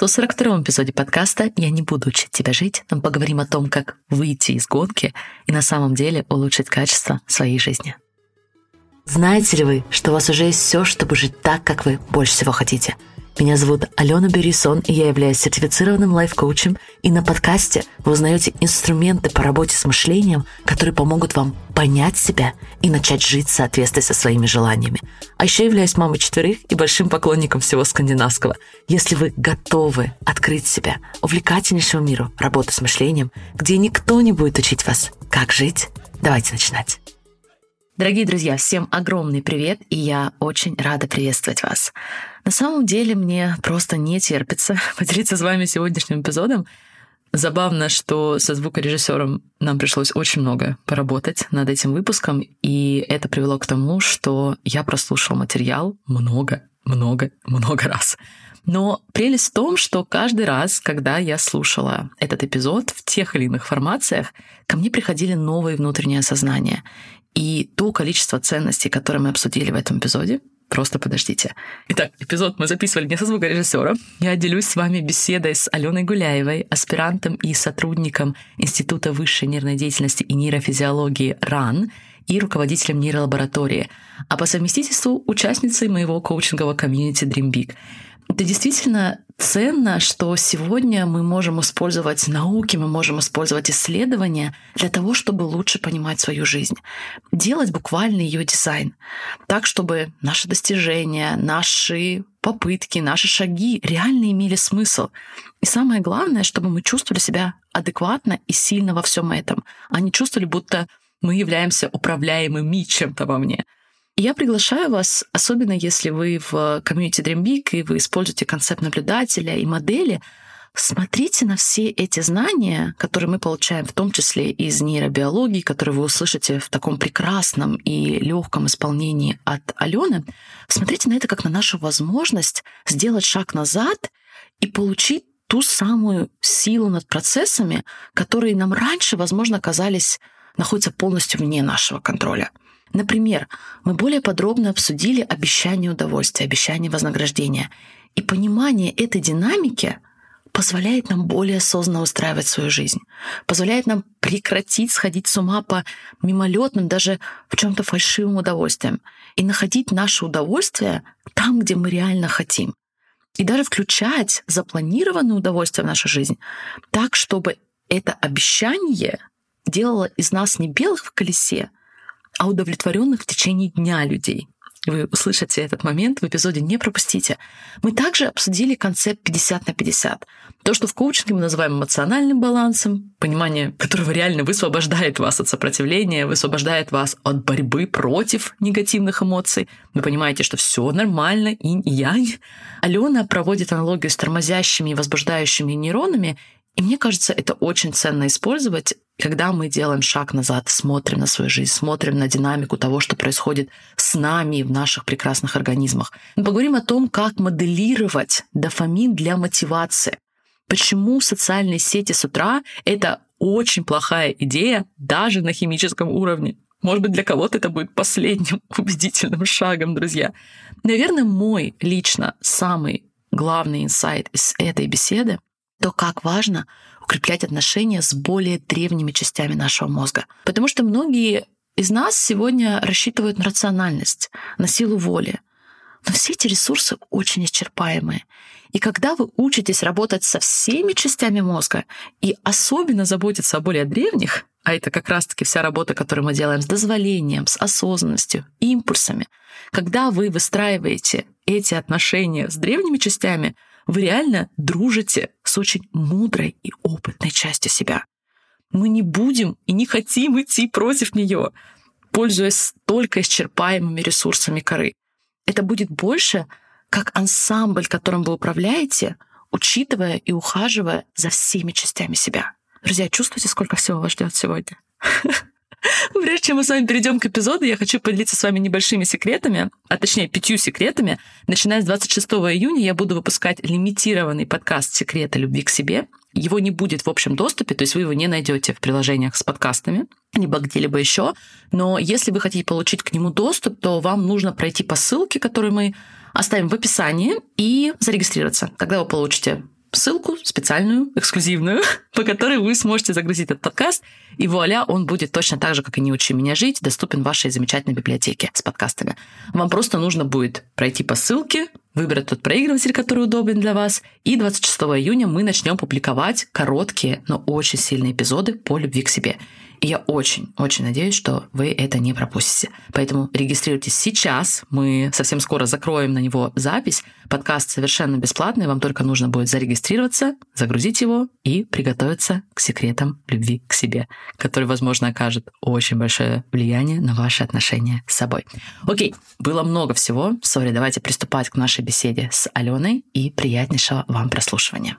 142 эпизоде подкаста «Я не буду учить тебя жить», мы поговорим о том, как выйти из гонки и на самом деле улучшить качество своей жизни. Знаете ли вы, что у вас уже есть все, чтобы жить так, как вы больше всего хотите – меня зовут Алена Берисон, и я являюсь сертифицированным лайф-коучем. И на подкасте вы узнаете инструменты по работе с мышлением, которые помогут вам понять себя и начать жить в соответствии со своими желаниями. А еще являюсь мамой четверых и большим поклонником всего скандинавского. Если вы готовы открыть себя увлекательнейшему миру работы с мышлением, где никто не будет учить вас, как жить, давайте начинать. Дорогие друзья, всем огромный привет, и я очень рада приветствовать вас. На самом деле мне просто не терпится поделиться с вами сегодняшним эпизодом. Забавно, что со звукорежиссером нам пришлось очень много поработать над этим выпуском, и это привело к тому, что я прослушал материал много, много, много раз. Но прелесть в том, что каждый раз, когда я слушала этот эпизод в тех или иных формациях, ко мне приходили новые внутренние осознания. И то количество ценностей, которые мы обсудили в этом эпизоде, просто подождите. Итак, эпизод мы записывали не со звукорежиссером. Я делюсь с вами беседой с Аленой Гуляевой, аспирантом и сотрудником Института высшей нервной деятельности и нейрофизиологии РАН и руководителем нейролаборатории, а по совместительству участницей моего коучингового комьюнити Dream Big. Это действительно ценно, что сегодня мы можем использовать науки, мы можем использовать исследования для того, чтобы лучше понимать свою жизнь. Делать буквально ее дизайн. Так, чтобы наши достижения, наши попытки, наши шаги реально имели смысл. И самое главное, чтобы мы чувствовали себя адекватно и сильно во всем этом, а не чувствовали, будто мы являемся управляемыми чем-то во мне. Я приглашаю вас, особенно если вы в комьюнити Dream Big и вы используете концепт наблюдателя и модели, Смотрите на все эти знания, которые мы получаем, в том числе из нейробиологии, которые вы услышите в таком прекрасном и легком исполнении от Алены. Смотрите на это как на нашу возможность сделать шаг назад и получить ту самую силу над процессами, которые нам раньше, возможно, казались находятся полностью вне нашего контроля. Например, мы более подробно обсудили обещание удовольствия, обещание вознаграждения. И понимание этой динамики позволяет нам более осознанно устраивать свою жизнь, позволяет нам прекратить сходить с ума по мимолетным, даже в чем-то фальшивым удовольствиям, и находить наше удовольствие там, где мы реально хотим. И даже включать запланированное удовольствие в нашу жизнь так, чтобы это обещание делало из нас не белых в колесе, а удовлетворенных в течение дня людей. Вы услышите этот момент в эпизоде, не пропустите. Мы также обсудили концепт 50 на 50. То, что в коучинге мы называем эмоциональным балансом, понимание которого реально высвобождает вас от сопротивления, высвобождает вас от борьбы против негативных эмоций. Вы понимаете, что все нормально, инь и янь. Алена проводит аналогию с тормозящими и возбуждающими нейронами, и мне кажется, это очень ценно использовать когда мы делаем шаг назад, смотрим на свою жизнь, смотрим на динамику того, что происходит с нами в наших прекрасных организмах. Мы поговорим о том, как моделировать дофамин для мотивации. Почему социальные сети с утра — это очень плохая идея даже на химическом уровне. Может быть, для кого-то это будет последним убедительным шагом, друзья. Наверное, мой лично самый главный инсайт из этой беседы — то, как важно укреплять отношения с более древними частями нашего мозга. Потому что многие из нас сегодня рассчитывают на рациональность, на силу воли. Но все эти ресурсы очень исчерпаемые. И когда вы учитесь работать со всеми частями мозга и особенно заботиться о более древних, а это как раз-таки вся работа, которую мы делаем с дозволением, с осознанностью, импульсами, когда вы выстраиваете эти отношения с древними частями, вы реально дружите с очень мудрой и опытной частью себя. Мы не будем и не хотим идти против нее, пользуясь только исчерпаемыми ресурсами коры. Это будет больше как ансамбль, которым вы управляете, учитывая и ухаживая за всеми частями себя. Друзья, чувствуете, сколько всего вас ждет сегодня? Прежде чем мы с вами перейдем к эпизоду, я хочу поделиться с вами небольшими секретами, а точнее пятью секретами. Начиная с 26 июня я буду выпускать лимитированный подкаст «Секреты любви к себе». Его не будет в общем доступе, то есть вы его не найдете в приложениях с подкастами, либо где-либо еще. Но если вы хотите получить к нему доступ, то вам нужно пройти по ссылке, которую мы оставим в описании, и зарегистрироваться. Тогда вы получите ссылку специальную, эксклюзивную, по которой вы сможете загрузить этот подкаст, и вуаля, он будет точно так же, как и «Не учи меня жить», доступен в вашей замечательной библиотеке с подкастами. Вам просто нужно будет пройти по ссылке, выбрать тот проигрыватель, который удобен для вас, и 26 июня мы начнем публиковать короткие, но очень сильные эпизоды по любви к себе. И я очень-очень надеюсь, что вы это не пропустите. Поэтому регистрируйтесь сейчас. Мы совсем скоро закроем на него запись. Подкаст совершенно бесплатный. Вам только нужно будет зарегистрироваться, загрузить его и приготовиться к секретам любви к себе, который, возможно, окажет очень большое влияние на ваши отношения с собой. Окей, было много всего. Сори, давайте приступать к нашей беседе с Аленой и приятнейшего вам прослушивания.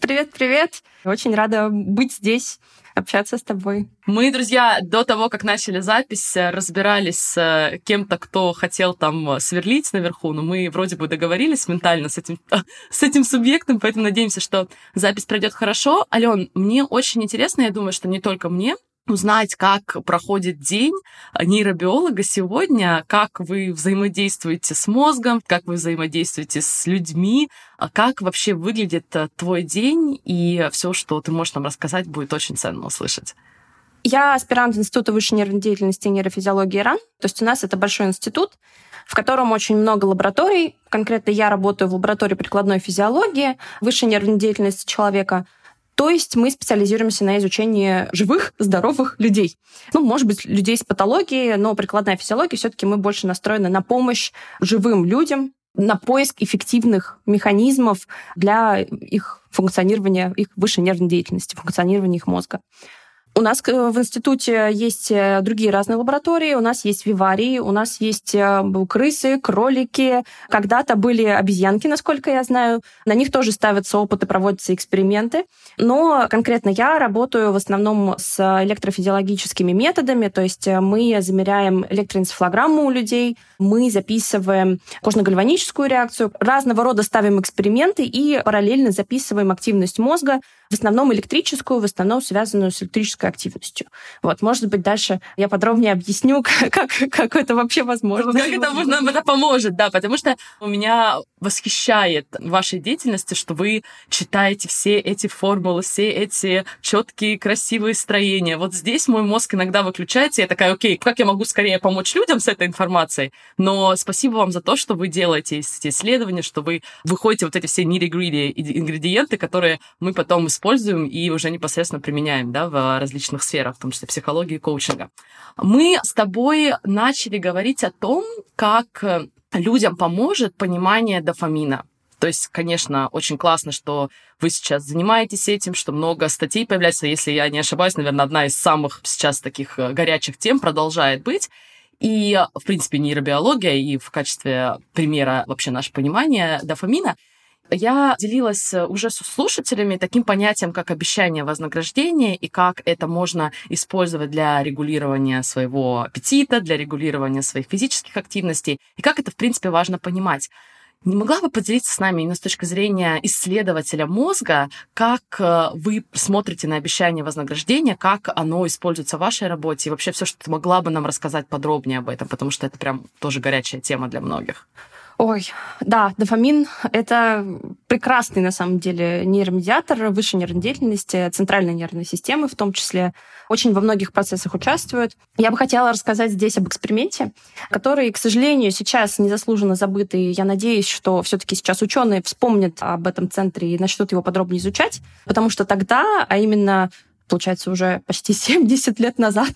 Привет, привет! Очень рада быть здесь общаться с тобой. Мы, друзья, до того, как начали запись, разбирались с э, кем-то, кто хотел там сверлить наверху, но мы вроде бы договорились ментально с этим, с этим субъектом, поэтому надеемся, что запись пройдет хорошо. Ален, мне очень интересно, я думаю, что не только мне, узнать, как проходит день нейробиолога сегодня, как вы взаимодействуете с мозгом, как вы взаимодействуете с людьми, а как вообще выглядит э, твой день, и все, что ты можешь нам рассказать, будет очень ценно услышать. Я аспирант Института высшей нервной деятельности и нейрофизиологии РАН. То есть у нас это большой институт, в котором очень много лабораторий. Конкретно я работаю в лаборатории прикладной физиологии, высшей нервной деятельности человека. То есть мы специализируемся на изучении живых, здоровых людей. Ну, может быть, людей с патологией, но прикладная физиология все-таки мы больше настроены на помощь живым людям, на поиск эффективных механизмов для их функционирования, их высшей нервной деятельности, функционирования их мозга. У нас э, в институте есть э, другие разные лаборатории, у нас есть виварии, у нас есть э, крысы, кролики. Когда-то были обезьянки, насколько я знаю. На них тоже ставятся опыты, проводятся эксперименты. Но конкретно я работаю в основном с электрофизиологическими методами, то есть мы замеряем электроэнцефалограмму у людей, мы записываем кожно-гальваническую реакцию, разного рода ставим эксперименты и параллельно записываем активность мозга, в основном электрическую, в основном связанную с электрической активностью. Вот, может быть, дальше я подробнее объясню, как, как это вообще возможно. Как это, можно, это поможет, да, потому что у меня восхищает вашей деятельности, что вы читаете все эти формулы, все эти четкие, красивые строения. Вот здесь мой мозг иногда выключается, я такая, окей, как я могу скорее помочь людям с этой информацией? Но спасибо вам за то, что вы делаете эти исследования, что вы выходите вот эти все nitty ингредиенты, которые мы потом используем и уже непосредственно применяем да, в различных сферах, в том числе психологии и коучинга. Мы с тобой начали говорить о том, как людям поможет понимание дофамина. То есть, конечно, очень классно, что вы сейчас занимаетесь этим, что много статей появляется. Если я не ошибаюсь, наверное, одна из самых сейчас таких э, горячих тем продолжает быть. И, в принципе, нейробиология и в качестве примера вообще наше понимание дофамина — я делилась э, уже с слушателями таким понятием, как обещание вознаграждения и как это можно использовать для регулирования своего аппетита, для регулирования своих физических активностей, и как это, в принципе, важно понимать. Не могла бы поделиться с нами именно с точки зрения исследователя мозга, как э, вы смотрите на обещание вознаграждения, как оно используется в вашей работе, и вообще все, что ты могла бы нам рассказать подробнее об этом, потому что это прям тоже горячая тема для многих. Ой, да, дофамин — это прекрасный, на самом деле, нейромедиатор высшей нервной деятельности, центральной нервной системы в том числе. Очень во многих процессах участвует. Я бы хотела рассказать здесь об эксперименте, который, к сожалению, сейчас незаслуженно забытый. Я надеюсь, что все таки сейчас ученые вспомнят об этом центре и начнут его подробнее изучать, потому что тогда, а именно получается, уже почти 70 лет назад,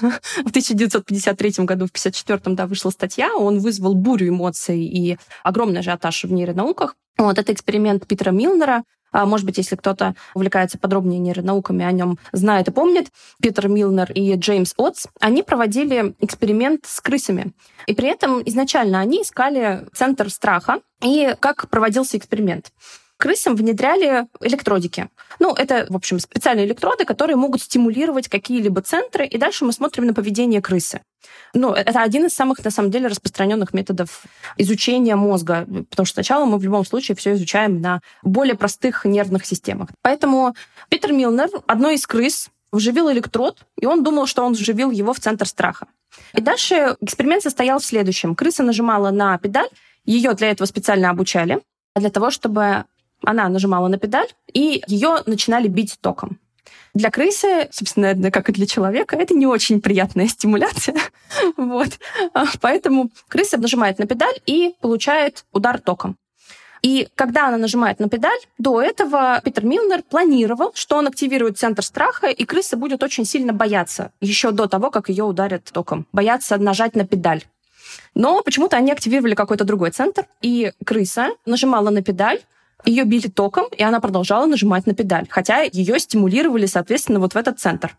в 1953 году, в 1954, да, вышла статья, он вызвал бурю эмоций и огромный ажиотаж в нейронауках. Вот это эксперимент Питера Милнера, а, может быть, если кто-то увлекается подробнее нейронауками, о нем знает и помнит, Питер Милнер и Джеймс Отс, они проводили эксперимент с крысами. И при этом изначально они искали центр страха. И как проводился эксперимент? Крысам внедряли электродики. Ну, это, в общем, специальные электроды, которые могут стимулировать какие-либо центры, и дальше мы смотрим на поведение крысы. Ну, это один из самых, на самом деле, распространенных методов изучения мозга, потому что сначала мы в любом случае все изучаем на более простых нервных системах. Поэтому Питер Милнер, одной из крыс, вживил электрод, и он думал, что он вживил его в центр страха. И дальше эксперимент состоял в следующем. Крыса нажимала на педаль, ее для этого специально обучали, для того, чтобы она нажимала на педаль, и ее начинали бить током. Для крысы, собственно, как и для человека, это не очень приятная стимуляция. вот. А, поэтому крыса нажимает на педаль и получает удар током. И когда она нажимает на педаль, до этого Питер Милнер планировал, что он активирует центр страха, и крыса будет очень сильно бояться еще до того, как ее ударят током. Бояться нажать на педаль. Но почему-то они активировали какой-то другой центр, и крыса нажимала на педаль, ее били током, и она продолжала нажимать на педаль, хотя ее стимулировали, соответственно, вот в этот центр.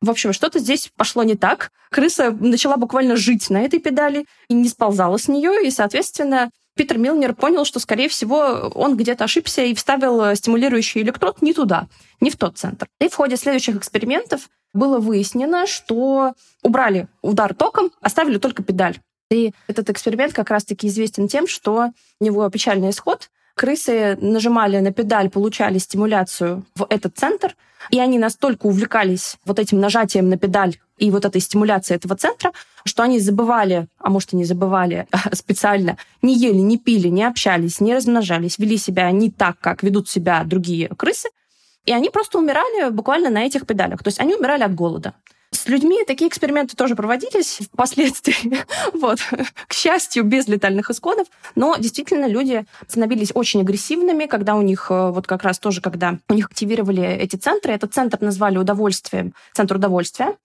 В общем, что-то здесь пошло не так. Крыса начала буквально жить на этой педали и не сползала с нее, и, соответственно, Питер Милнер понял, что, скорее всего, он где-то ошибся и вставил стимулирующий электрод не туда, не в тот центр. И в ходе следующих экспериментов было выяснено, что убрали удар током, оставили только педаль. И этот эксперимент как раз-таки известен тем, что у него печальный исход. Крысы нажимали на педаль, получали стимуляцию в этот центр, и они настолько увлекались вот этим нажатием на педаль и вот этой стимуляцией этого центра, что они забывали, а может и не забывали специально, не ели, не пили, не общались, не размножались, вели себя не так, как ведут себя другие крысы, и они просто умирали буквально на этих педалях. То есть они умирали от голода. С людьми такие эксперименты тоже проводились впоследствии, вот, к счастью, без летальных исходов, но действительно люди становились очень агрессивными, когда у них, э, вот как раз тоже, когда у них активировали эти центры, этот центр назвали удовольствием, центр удовольствия,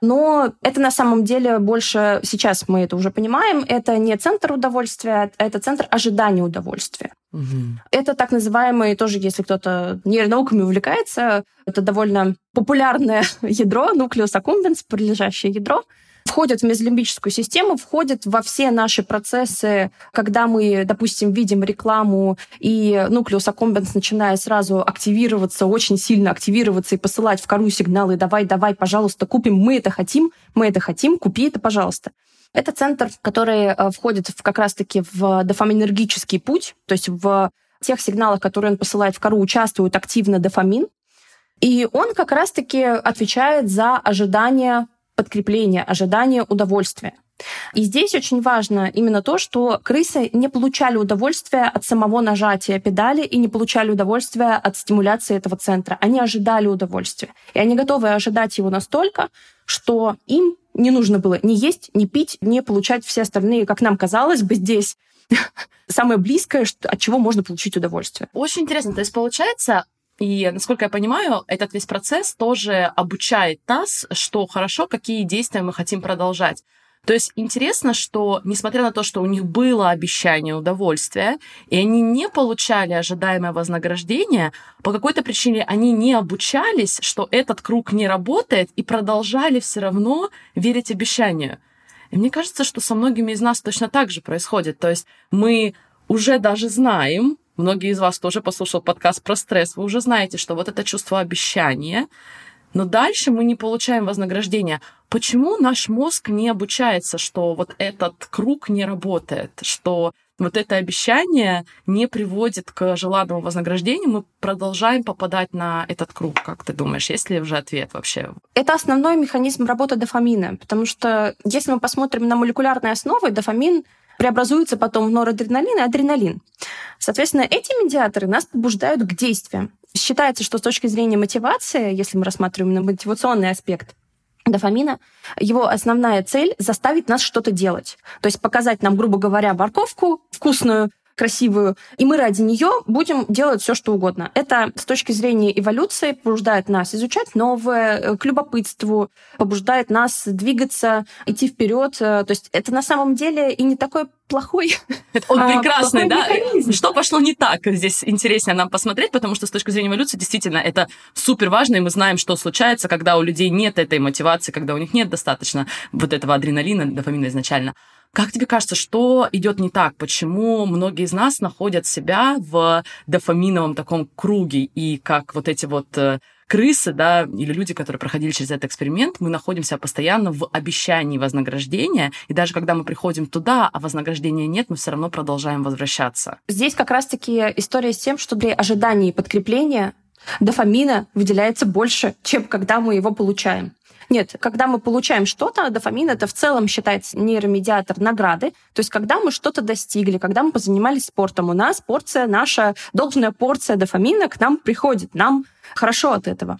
но это на самом деле больше, сейчас мы это уже понимаем, это не центр удовольствия, это центр ожидания удовольствия. Угу. Это так называемый, тоже если кто-то нейронауками увлекается, это довольно популярное ядро, нуклеус аккумбенс, прилежащее ядро, входят в мезолимбическую систему, входят во все наши процессы, когда мы, допустим, видим рекламу, и нуклеус аккумбенс начинает сразу активироваться, очень сильно активироваться и посылать в кору сигналы «давай, давай, пожалуйста, купим, мы это хотим, мы это хотим, купи это, пожалуйста». Это центр, который э, входит в, как раз-таки в дофаминергический путь, то есть в тех сигналах, которые он посылает в кору, участвует активно дофамин. И он как раз-таки отвечает за ожидание подкрепления, ожидания удовольствия. И здесь очень важно именно то, что крысы не получали удовольствия от самого нажатия педали и не получали удовольствия от стимуляции этого центра. Они ожидали удовольствия. И они готовы ожидать его настолько, что им не нужно было ни есть, ни пить, не получать все остальные, как нам казалось бы, здесь самое близкое, от чего можно получить удовольствие. Очень интересно. То есть, получается, и, насколько я понимаю, этот весь процесс тоже обучает нас, что хорошо, какие действия мы хотим продолжать. То есть интересно, что несмотря на то, что у них было обещание удовольствия, и они не получали ожидаемое вознаграждение, по какой-то причине они не обучались, что этот круг не работает, и продолжали все равно верить обещанию. И мне кажется, что со многими из нас точно так же происходит. То есть мы уже даже знаем, Многие из вас тоже послушал подкаст про стресс. Вы уже знаете, что вот это чувство обещания, но дальше мы не получаем вознаграждения. Почему наш мозг не обучается, что вот этот круг не работает, что вот это обещание не приводит к желанному вознаграждению, мы продолжаем попадать на этот круг. Как ты думаешь, есть ли уже ответ вообще? Это основной механизм работы дофамина, потому что если мы посмотрим на молекулярные основы, дофамин преобразуется потом в норадреналин и адреналин. Соответственно, эти медиаторы нас побуждают к действиям. Считается, что с точки зрения мотивации, если мы рассматриваем на мотивационный аспект, дофамина, его основная цель — заставить нас что-то делать. То есть показать нам, грубо говоря, морковку вкусную, красивую, и мы ради нее будем делать все, что угодно. Это с точки зрения эволюции побуждает нас изучать новое, э, к любопытству, побуждает нас двигаться, идти вперед. Э, то есть это на самом деле и не такой плохой. Он а, прекрасный, да? Механизм. Что пошло не так? Здесь интереснее нам посмотреть, потому что с точки зрения эволюции действительно это супер важно, и мы знаем, что случается, когда у людей нет этой мотивации, когда у них нет достаточно вот этого адреналина, дофамина изначально. Как тебе кажется, что идет не так? Почему многие из нас находят себя в дофаминовом таком круге, и как вот эти вот э, крысы, да, или люди, которые проходили через этот эксперимент, мы находимся постоянно в обещании вознаграждения, и даже когда мы приходим туда, а вознаграждения нет, мы все равно продолжаем возвращаться. Здесь как раз-таки история с тем, что при ожидании подкрепления дофамина выделяется больше, чем когда мы его получаем. Нет, когда мы получаем что-то, дофамин это в целом считается нейромедиатор награды. То есть когда мы что-то достигли, когда мы позанимались спортом, у нас порция наша, должная порция дофамина к нам приходит. Нам хорошо от этого.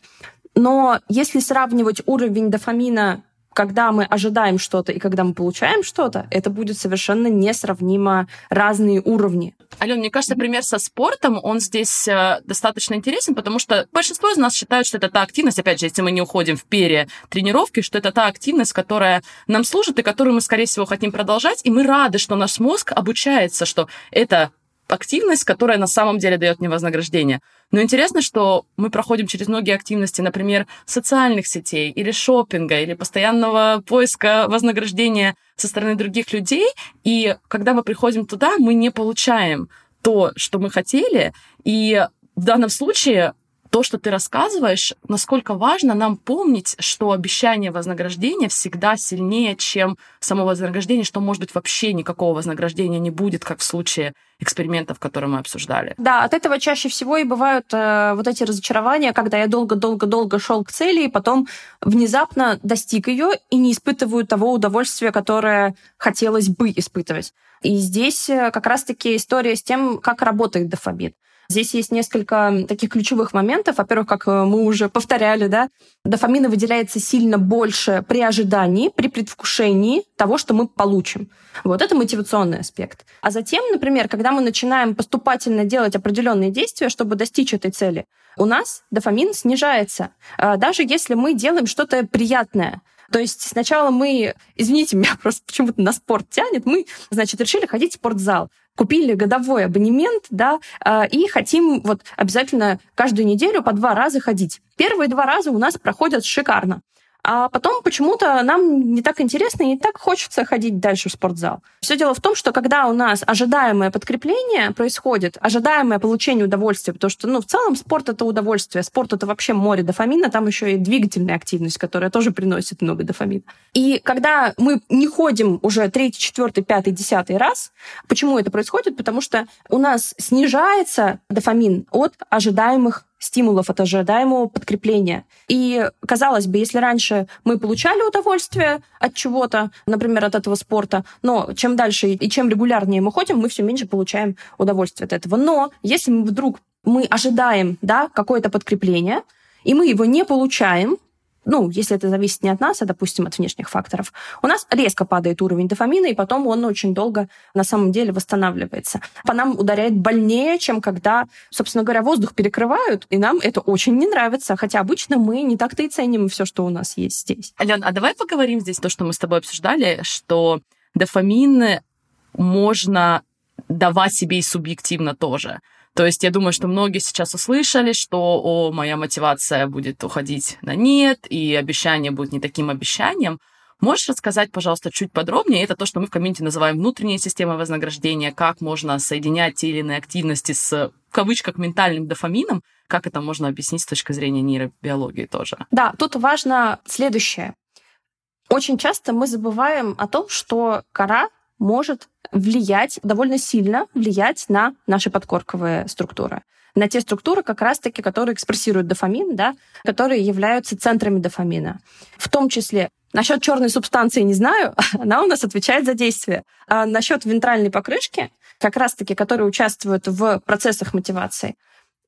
Но если сравнивать уровень дофамина когда мы ожидаем что-то и когда мы получаем что-то, это будет совершенно несравнимо разные уровни. Ален, мне кажется, пример со спортом, он здесь э, достаточно интересен, потому что большинство из нас считают, что это та активность, опять же, если мы не уходим в пере тренировки, что это та активность, которая нам служит и которую мы, скорее всего, хотим продолжать, и мы рады, что наш мозг обучается, что это активность, которая на самом деле дает мне вознаграждение. Но интересно, что мы проходим через многие активности, например, социальных сетей или шопинга, или постоянного поиска вознаграждения со стороны других людей. И когда мы приходим туда, мы не получаем то, что мы хотели. И в данном случае то, что ты рассказываешь, насколько важно нам помнить, что обещание вознаграждения всегда сильнее, чем само вознаграждение, что, может быть, вообще никакого вознаграждения не будет, как в случае экспериментов, которые мы обсуждали. Да, от этого чаще всего и бывают э, вот эти разочарования, когда я долго-долго-долго шел к цели, и потом внезапно достиг ее и не испытываю того удовольствия, которое хотелось бы испытывать. И здесь э, как раз-таки история с тем, как работает дофамин. Здесь есть несколько таких ключевых моментов. Во-первых, как э, мы уже повторяли, да, дофамина выделяется сильно больше при ожидании, при предвкушении того, что мы получим. Вот это мотивационный аспект. А затем, например, когда мы начинаем поступательно делать определенные действия, чтобы достичь этой цели, у нас дофамин снижается. А даже если мы делаем что-то приятное, то есть сначала мы, извините, меня просто почему-то на спорт тянет, мы, значит, решили ходить в спортзал купили годовой абонемент, да, а, и хотим вот обязательно каждую неделю по два раза ходить. Первые два раза у нас проходят шикарно. А потом почему-то нам не так интересно и не так хочется ходить дальше в спортзал. Все дело в том, что когда у нас ожидаемое подкрепление происходит, ожидаемое получение удовольствия, потому что, ну, в целом спорт — это удовольствие, спорт — это вообще море дофамина, там еще и двигательная активность, которая тоже приносит много дофамина. И когда мы не ходим уже третий, четвертый, пятый, десятый раз, почему это происходит? Потому что у нас снижается дофамин от ожидаемых стимулов от ожидаемого подкрепления. И, казалось бы, если раньше мы получали удовольствие от чего-то, например, от этого спорта, но чем дальше и чем регулярнее мы ходим, мы все меньше получаем удовольствие от этого. Но если мы вдруг мы ожидаем да, какое-то подкрепление, и мы его не получаем, ну, если это зависит не от нас, а, допустим, от внешних факторов, у нас резко падает уровень дофамина, и потом он очень долго на самом деле восстанавливается. По нам ударяет больнее, чем когда, собственно говоря, воздух перекрывают, и нам это очень не нравится, хотя обычно мы не так-то и ценим все, что у нас есть здесь. Ален, а давай поговорим здесь то, что мы с тобой обсуждали, что дофамин можно давать себе и субъективно тоже. То есть я думаю, что многие сейчас услышали, что о, моя мотивация будет уходить на нет, и обещание будет не таким обещанием. Можешь рассказать, пожалуйста, чуть подробнее? Это то, что мы в комьюнити называем внутренняя система вознаграждения, как можно соединять те или иные активности с, в кавычках, ментальным дофамином, как это можно объяснить с точки зрения нейробиологии тоже? Да, тут важно следующее. Очень часто мы забываем о том, что кора может влиять, довольно сильно влиять на наши подкорковые структуры на те структуры, как раз-таки, которые экспрессируют дофамин, да, которые являются центрами дофамина. В том числе насчет черной субстанции не знаю, она у нас отвечает за действие. А насчет вентральной покрышки, как раз-таки, которые участвуют в процессах мотивации,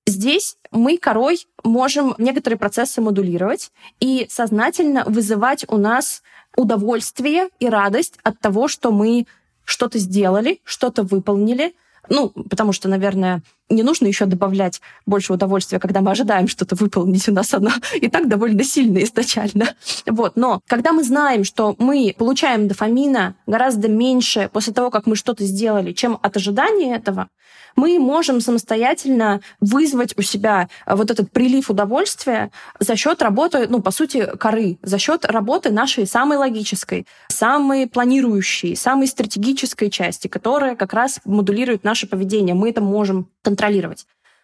Здесь мы корой можем некоторые процессы модулировать и сознательно вызывать у нас удовольствие и радость от того, что мы что-то сделали, что-то выполнили, ну, потому что, наверное, не нужно еще добавлять больше удовольствия, когда мы ожидаем что-то выполнить. У нас оно и так довольно сильно изначально. Вот. Но когда мы знаем, что мы получаем дофамина гораздо меньше после того, как мы что-то сделали, чем от ожидания этого, мы можем самостоятельно вызвать у себя вот этот прилив удовольствия за счет работы, ну, по сути, коры, за счет работы нашей самой логической, самой планирующей, самой стратегической части, которая как раз модулирует наше поведение. Мы это можем контролировать.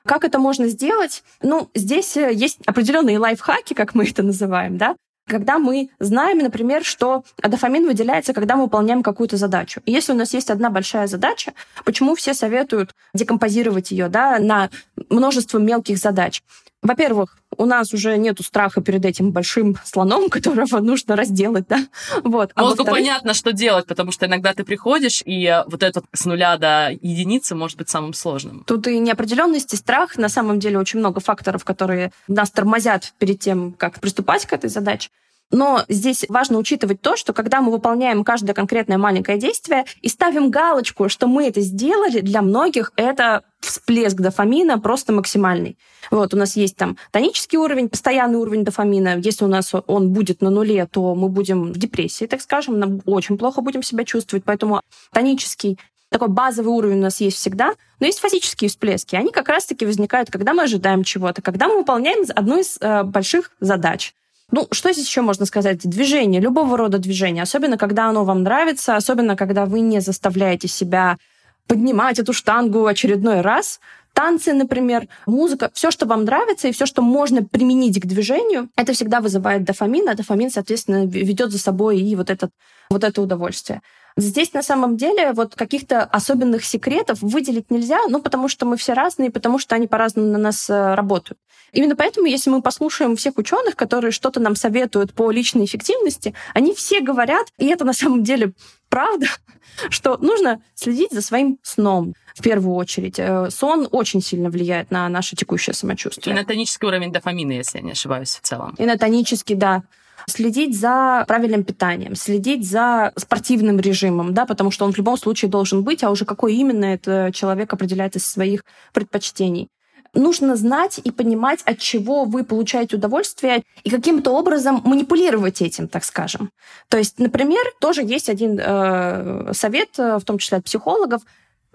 Как это можно сделать? Ну, здесь есть определенные лайфхаки, как мы это называем, да когда мы знаем, например, что дофамин выделяется, когда мы выполняем какую-то задачу. И если у нас есть одна большая задача, почему все советуют декомпозировать ее да, на множество мелких задач? Во-первых, у нас уже нету страха перед этим большим слоном, которого нужно разделать, да. Вот. А Мозгу понятно, что делать, потому что иногда ты приходишь, и вот этот с нуля до единицы может быть самым сложным. Тут и неопределенность, и страх. На самом деле очень много факторов, которые нас тормозят перед тем, как приступать к этой задаче. Но здесь важно учитывать то, что когда мы выполняем каждое конкретное маленькое действие и ставим галочку, что мы это сделали, для многих это всплеск дофамина просто максимальный. Вот, у нас есть там тонический уровень, постоянный уровень дофамина. Если у нас он будет на нуле, то мы будем в депрессии, так скажем, нам очень плохо будем себя чувствовать. Поэтому тонический такой базовый уровень у нас есть всегда, но есть фазические всплески. Они как раз-таки возникают, когда мы ожидаем чего-то, когда мы выполняем одну из э, больших задач. Ну, что здесь еще можно сказать? Движение, любого рода движение, особенно когда оно вам нравится, особенно когда вы не заставляете себя поднимать эту штангу очередной раз. Танцы, например, музыка, все, что вам нравится и все, что можно применить к движению, это всегда вызывает дофамин, а дофамин, соответственно, ведет за собой и вот, этот, вот это удовольствие. Здесь на самом деле вот каких-то особенных секретов выделить нельзя, ну, потому что мы все разные, потому что они по-разному на нас э, работают. Именно поэтому, если мы послушаем всех ученых, которые что-то нам советуют по личной эффективности, они все говорят, и это на самом деле правда, что нужно следить за своим сном в первую очередь. Э, сон очень сильно влияет на наше текущее самочувствие. И на тонический уровень дофамина, если я не ошибаюсь, в целом. И на тонический, да следить за правильным питанием, следить за спортивным режимом, да, потому что он в любом случае должен быть, а уже какой именно это человек определяет из своих предпочтений. Нужно знать и понимать, от чего вы получаете удовольствие, и каким-то образом манипулировать этим, так скажем. То есть, например, тоже есть один э, совет, э, в том числе от психологов,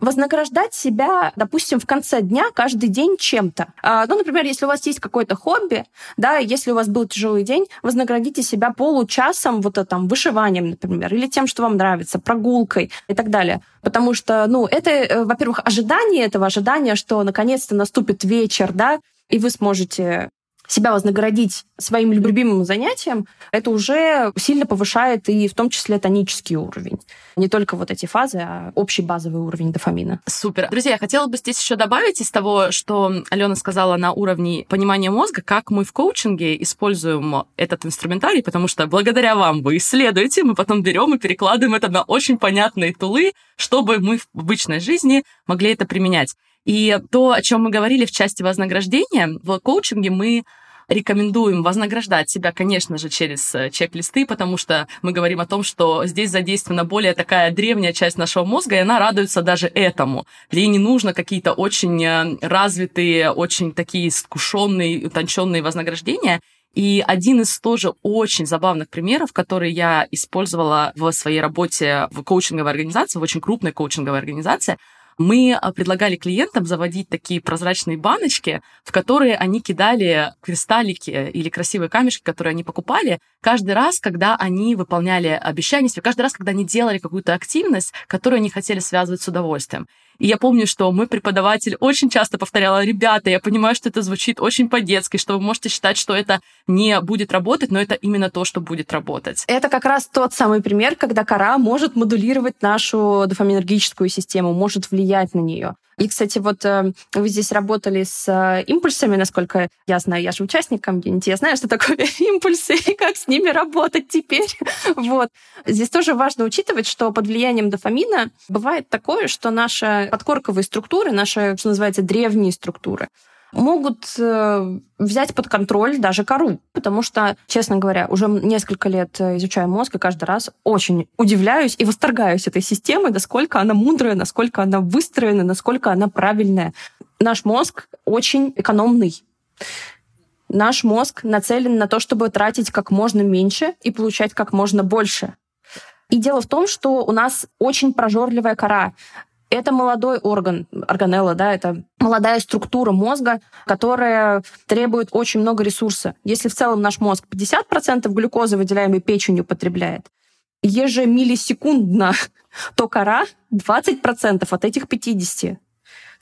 вознаграждать себя, допустим, в конце дня каждый день чем-то. А, ну, например, если у вас есть какое-то хобби, да, если у вас был тяжелый день, вознаградите себя получасом вот это, там, вышиванием, например, или тем, что вам нравится, прогулкой и так далее. Потому что, ну, это, э, во-первых, ожидание этого, ожидания, что наконец-то наступит вечер, да, и вы сможете себя вознаградить своим любимым занятием, это уже сильно повышает и в том числе тонический уровень. Не только вот эти фазы, а общий базовый уровень дофамина. Супер. Друзья, я хотела бы здесь еще добавить из того, что Алена сказала на уровне понимания мозга, как мы в коучинге используем этот инструментарий, потому что благодаря вам вы исследуете, мы потом берем и перекладываем это на очень понятные тулы, чтобы мы в обычной жизни могли это применять. И то, о чем мы говорили в части вознаграждения, в коучинге мы рекомендуем вознаграждать себя, конечно же, через э, чек-листы, потому что мы говорим о том, что здесь задействована более такая древняя часть нашего мозга, и она радуется даже этому. Ей не нужно какие-то очень э, развитые, очень такие искушенные, утонченные вознаграждения. И один из тоже очень забавных примеров, который я использовала в своей работе в коучинговой организации, в очень крупной коучинговой организации, мы а, предлагали клиентам заводить такие прозрачные баночки, в которые они кидали кристаллики или красивые камешки, которые они покупали, каждый раз, когда они выполняли обещания каждый раз, когда они делали какую-то активность, которую они хотели связывать с удовольствием. И я помню, что мой преподаватель очень часто повторяла, ребята, я понимаю, что это звучит очень по-детски, что вы можете считать, что это не будет работать, но это именно то, что будет работать. Это как раз тот самый пример, когда кора может модулировать нашу дофаминергическую систему, может влиять на нее. И, кстати, вот э, вы здесь работали с э, импульсами, насколько я знаю, я же участник комьюнити, я знаю, что такое импульсы и как с ними работать теперь. вот. Здесь тоже важно учитывать, что под влиянием дофамина бывает такое, что наши подкорковые структуры, наши, что называется, древние структуры, могут э, взять под контроль даже кору. Потому что, честно говоря, уже несколько лет э, изучаю мозг, и каждый раз очень удивляюсь и восторгаюсь этой системой, насколько она мудрая, насколько она выстроена, насколько она правильная. Наш мозг очень экономный. Наш мозг нацелен на то, чтобы тратить как можно меньше и получать как можно больше. И дело в том, что у нас очень прожорливая кора. Это молодой орган, органелла, да, это молодая структура мозга, которая требует очень много ресурса. Если в целом наш мозг 50% глюкозы, выделяемой печенью, потребляет, ежемиллисекундно, то кора 20% от этих 50%.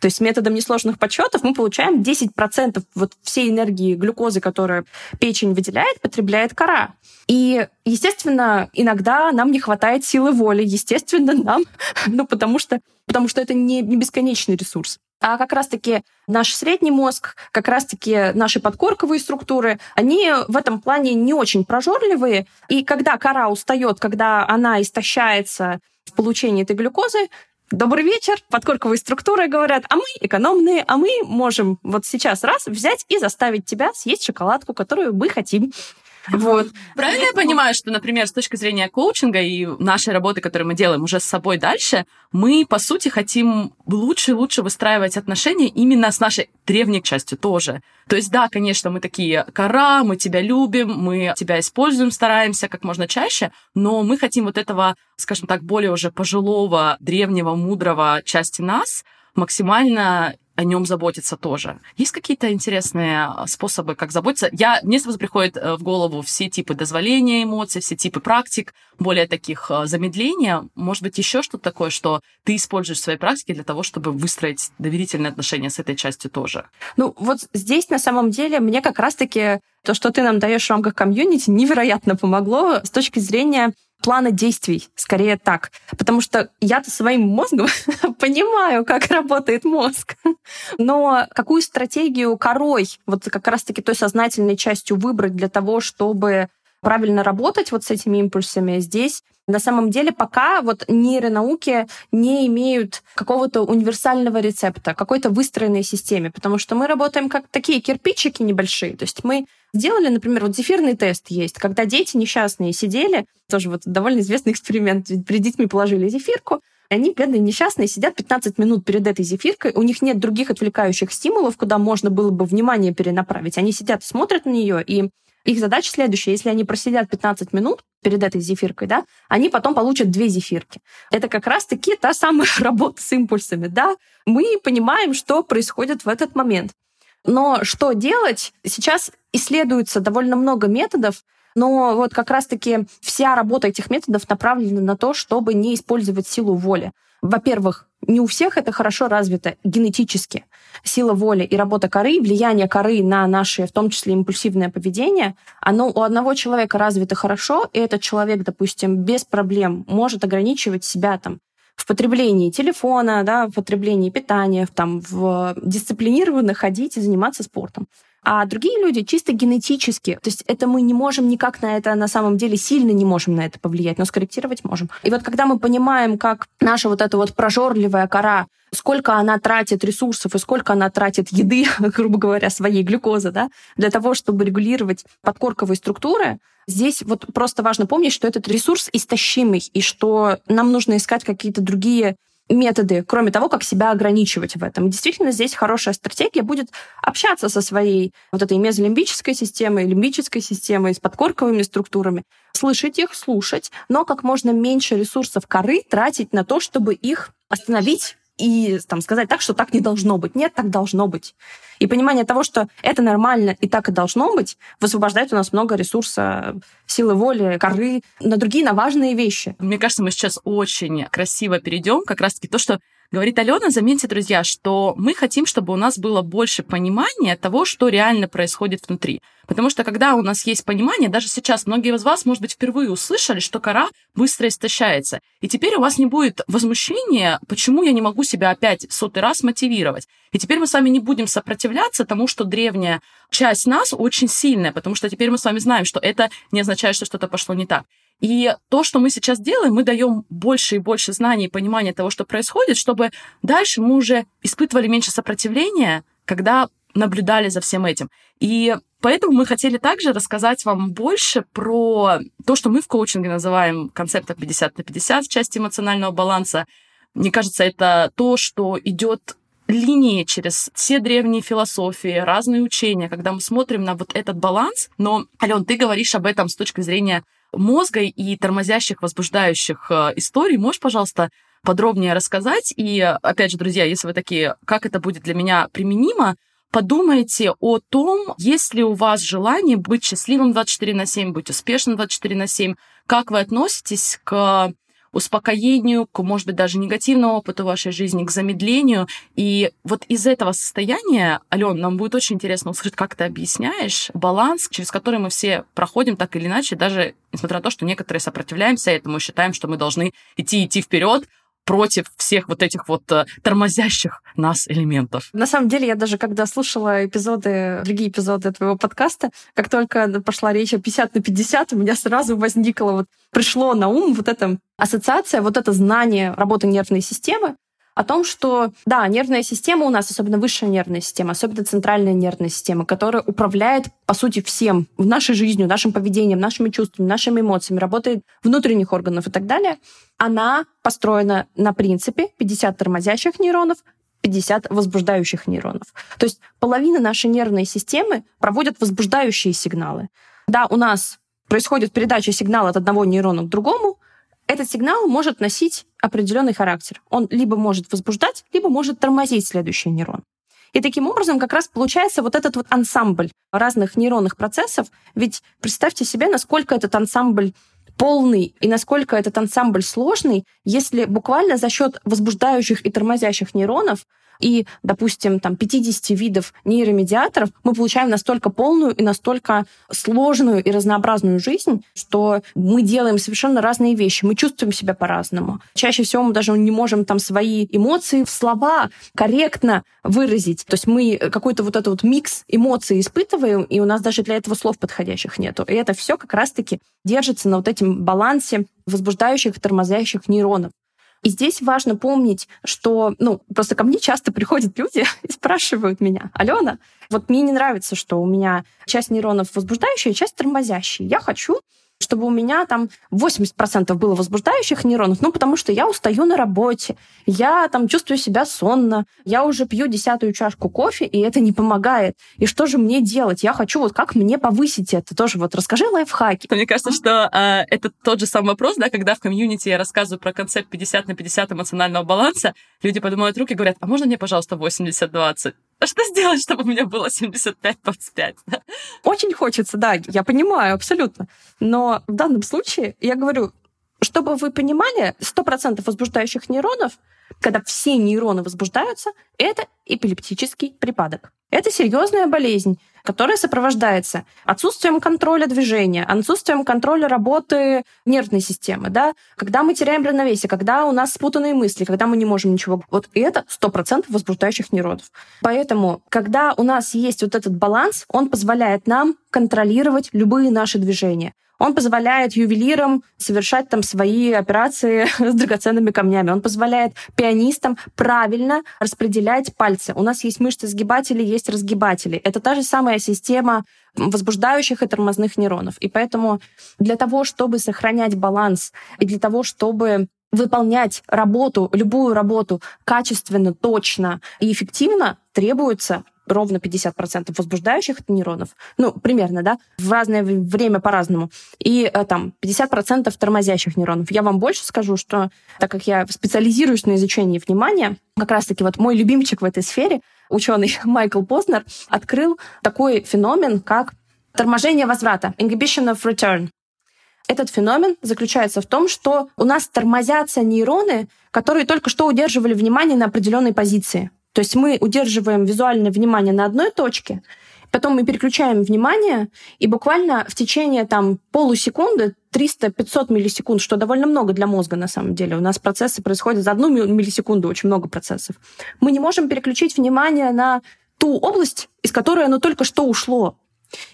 То есть методом несложных подсчетов мы получаем 10% вот всей энергии глюкозы, которую печень выделяет, потребляет кора. И, естественно, иногда нам не хватает силы воли. Естественно, нам, ну, потому что, потому что это не, не бесконечный ресурс. А как раз-таки наш средний мозг, как раз-таки наши подкорковые структуры, они в этом плане не очень прожорливые. И когда кора устает, когда она истощается в получении этой глюкозы, Добрый вечер. Подкорковые структуры говорят, а мы экономные, а мы можем вот сейчас раз взять и заставить тебя съесть шоколадку, которую мы хотим. Вот. Правильно я понимаю, что, например, с точки зрения коучинга и нашей работы, которую мы делаем уже с собой дальше, мы, по сути, хотим лучше и лучше выстраивать отношения именно с нашей древней частью тоже. То есть, да, конечно, мы такие, кора, мы тебя любим, мы тебя используем, стараемся как можно чаще, но мы хотим вот этого, скажем так, более уже пожилого, древнего, мудрого части нас максимально о нем заботиться тоже. Есть какие-то интересные а, способы, как заботиться? Я, мне сразу приходит э, в голову все типы дозволения эмоций, все типы практик, более таких а, замедления. Может быть, еще что-то такое, что ты используешь в своей практике для того, чтобы выстроить доверительные отношения с этой частью тоже? Ну, вот здесь на самом деле мне как раз-таки то, что ты нам даешь в рамках комьюнити, невероятно помогло с точки зрения плана действий, скорее так. Потому что я-то своим мозгом понимаю, как работает мозг. Но какую стратегию корой, вот как раз-таки той сознательной частью выбрать для того, чтобы правильно работать вот с этими импульсами здесь, на самом деле пока вот нейронауки не имеют какого-то универсального рецепта, какой-то выстроенной системе, потому что мы работаем как такие кирпичики небольшие. То есть мы сделали, например, вот зефирный тест есть, когда дети несчастные сидели, тоже вот довольно известный эксперимент, перед детьми положили зефирку, они, бедные, несчастные, сидят 15 минут перед этой зефиркой, у них нет других отвлекающих стимулов, куда можно было бы внимание перенаправить. Они сидят, смотрят на нее, и их задача следующая. Если они просидят 15 минут перед этой зефиркой, да, они потом получат две зефирки. Это как раз-таки та самая работа с импульсами, да. Мы понимаем, что происходит в этот момент. Но что делать? Сейчас исследуется довольно много методов, но вот как раз-таки вся работа этих методов направлена на то, чтобы не использовать силу воли. Во-первых, не у всех это хорошо развито генетически. Сила воли и работа коры, влияние коры на наше, в том числе импульсивное поведение, оно у одного человека развито хорошо, и этот человек, допустим, без проблем может ограничивать себя там в потреблении телефона, да, в потреблении питания, в, там, в дисциплинированно ходить и заниматься спортом. А другие люди чисто генетически, то есть это мы не можем никак на это, на самом деле сильно не можем на это повлиять, но скорректировать можем. И вот когда мы понимаем, как наша вот эта вот прожорливая кора, сколько она тратит ресурсов и сколько она тратит еды, грубо говоря, своей глюкозы, да, для того, чтобы регулировать подкорковые структуры, здесь вот просто важно помнить, что этот ресурс истощимый, и что нам нужно искать какие-то другие методы, кроме того, как себя ограничивать в этом. действительно, здесь хорошая стратегия будет общаться со своей вот этой мезолимбической системой, лимбической системой, с подкорковыми структурами, слышать их, слушать, но как можно меньше ресурсов коры тратить на то, чтобы их остановить, и там, сказать так, что так не должно быть. Нет, так должно быть. И понимание того, что это нормально и так и должно быть, высвобождает у нас много ресурса, силы воли, коры, на другие, на важные вещи. Мне кажется, мы сейчас очень красиво перейдем как раз-таки то, что Говорит Алена, заметьте, друзья, что мы хотим, чтобы у нас было больше понимания того, что реально происходит внутри. Потому что когда у нас есть понимание, даже сейчас многие из вас, может быть, впервые услышали, что кора быстро истощается. И теперь у вас не будет возмущения, почему я не могу себя опять сотый раз мотивировать. И теперь мы с вами не будем сопротивляться тому, что древняя часть нас очень сильная, потому что теперь мы с вами знаем, что это не означает, что что-то пошло не так. И то, что мы сейчас делаем, мы даем больше и больше знаний и понимания того, что происходит, чтобы дальше мы уже испытывали меньше сопротивления, когда наблюдали за всем этим. И поэтому мы хотели также рассказать вам больше про то, что мы в коучинге называем концептом 50 на 50 в части эмоционального баланса. Мне кажется, это то, что идет линии через все древние философии, разные учения, когда мы смотрим на вот этот баланс. Но, Ален, ты говоришь об этом с точки зрения мозга и тормозящих, возбуждающих э, историй. Можешь, пожалуйста, подробнее рассказать? И, опять же, друзья, если вы такие, как это будет для меня применимо, подумайте о том, есть ли у вас желание быть счастливым 24 на 7, быть успешным 24 на 7, как вы относитесь к успокоению, к, может быть, даже негативному опыту вашей жизни, к замедлению. И вот из этого состояния, Ален, нам будет очень интересно услышать, как ты объясняешь баланс, через который мы все проходим так или иначе, даже несмотря на то, что некоторые сопротивляемся этому, считаем, что мы должны идти идти вперед, против всех вот этих вот э, тормозящих нас элементов. На самом деле, я даже когда слушала эпизоды, другие эпизоды твоего подкаста, как только пошла речь о 50 на 50, у меня сразу возникло, вот пришло на ум вот эта ассоциация, вот это знание работы нервной системы, о том, что, да, нервная система у нас, особенно высшая нервная система, особенно центральная нервная система, которая управляет, по сути, всем в нашей жизни, нашим поведением, нашими чувствами, нашими эмоциями, работает внутренних органов и так далее, она построена на принципе 50 тормозящих нейронов, 50 возбуждающих нейронов. То есть половина нашей нервной системы проводят возбуждающие сигналы. Да, у нас происходит передача сигнала от одного нейрона к другому, этот сигнал может носить определенный характер. Он либо может возбуждать, либо может тормозить следующий нейрон. И таким образом как раз получается вот этот вот ансамбль разных нейронных процессов. Ведь представьте себе, насколько этот ансамбль полный и насколько этот ансамбль сложный, если буквально за счет возбуждающих и тормозящих нейронов и, допустим, там 50 видов нейромедиаторов, мы получаем настолько полную и настолько сложную и разнообразную жизнь, что мы делаем совершенно разные вещи, мы чувствуем себя по-разному. Чаще всего мы даже не можем там свои эмоции в слова корректно выразить. То есть мы какой-то вот этот вот микс эмоций испытываем, и у нас даже для этого слов подходящих нету. И это все как раз-таки держится на вот этом балансе возбуждающих и тормозящих нейронов. И здесь важно помнить, что, ну, просто ко мне часто приходят люди и спрашивают меня, Алена, вот мне не нравится, что у меня часть нейронов возбуждающая, часть тормозящая. Я хочу чтобы у меня там 80% было возбуждающих нейронов, ну, потому что я устаю на работе, я там чувствую себя сонно, я уже пью десятую чашку кофе, и это не помогает. И что же мне делать? Я хочу вот как мне повысить это тоже. Вот расскажи лайфхаки. Мне кажется, что э, это тот же самый вопрос, да, когда в комьюнити я рассказываю про концепт 50 на 50 эмоционального баланса, люди поднимают руки и говорят, а можно мне, пожалуйста, 80-20? А что сделать, чтобы у меня было 75-25? Очень хочется, да, я понимаю, абсолютно. Но в данном случае, я говорю, чтобы вы понимали, 100% возбуждающих нейронов, когда все нейроны возбуждаются, это эпилептический припадок. Это серьезная болезнь, которая сопровождается отсутствием контроля движения, отсутствием контроля работы нервной системы, да, когда мы теряем равновесие, когда у нас спутанные мысли, когда мы не можем ничего. Вот это 100% возбуждающих нейронов. Поэтому, когда у нас есть вот этот баланс, он позволяет нам контролировать любые наши движения. Он позволяет ювелирам совершать там свои операции с драгоценными камнями. Он позволяет пианистам правильно распределять пальцы. У нас есть мышцы сгибатели, есть разгибатели. Это та же самая система возбуждающих и тормозных нейронов. И поэтому для того, чтобы сохранять баланс и для того, чтобы выполнять работу, любую работу качественно, точно и эффективно, требуется ровно 50% возбуждающих нейронов, ну, примерно, да, в разное время по-разному, и э, там 50% тормозящих нейронов. Я вам больше скажу, что так как я специализируюсь на изучении внимания, как раз-таки вот мой любимчик в этой сфере, ученый Майкл Познер, открыл такой феномен, как торможение возврата, inhibition of return. Этот феномен заключается в том, что у нас тормозятся нейроны, которые только что удерживали внимание на определенной позиции. То есть мы удерживаем визуальное внимание на одной точке, потом мы переключаем внимание, и буквально в течение там полусекунды, 300-500 миллисекунд, что довольно много для мозга на самом деле. У нас процессы происходят за одну миллисекунду, очень много процессов. Мы не можем переключить внимание на ту область, из которой оно только что ушло.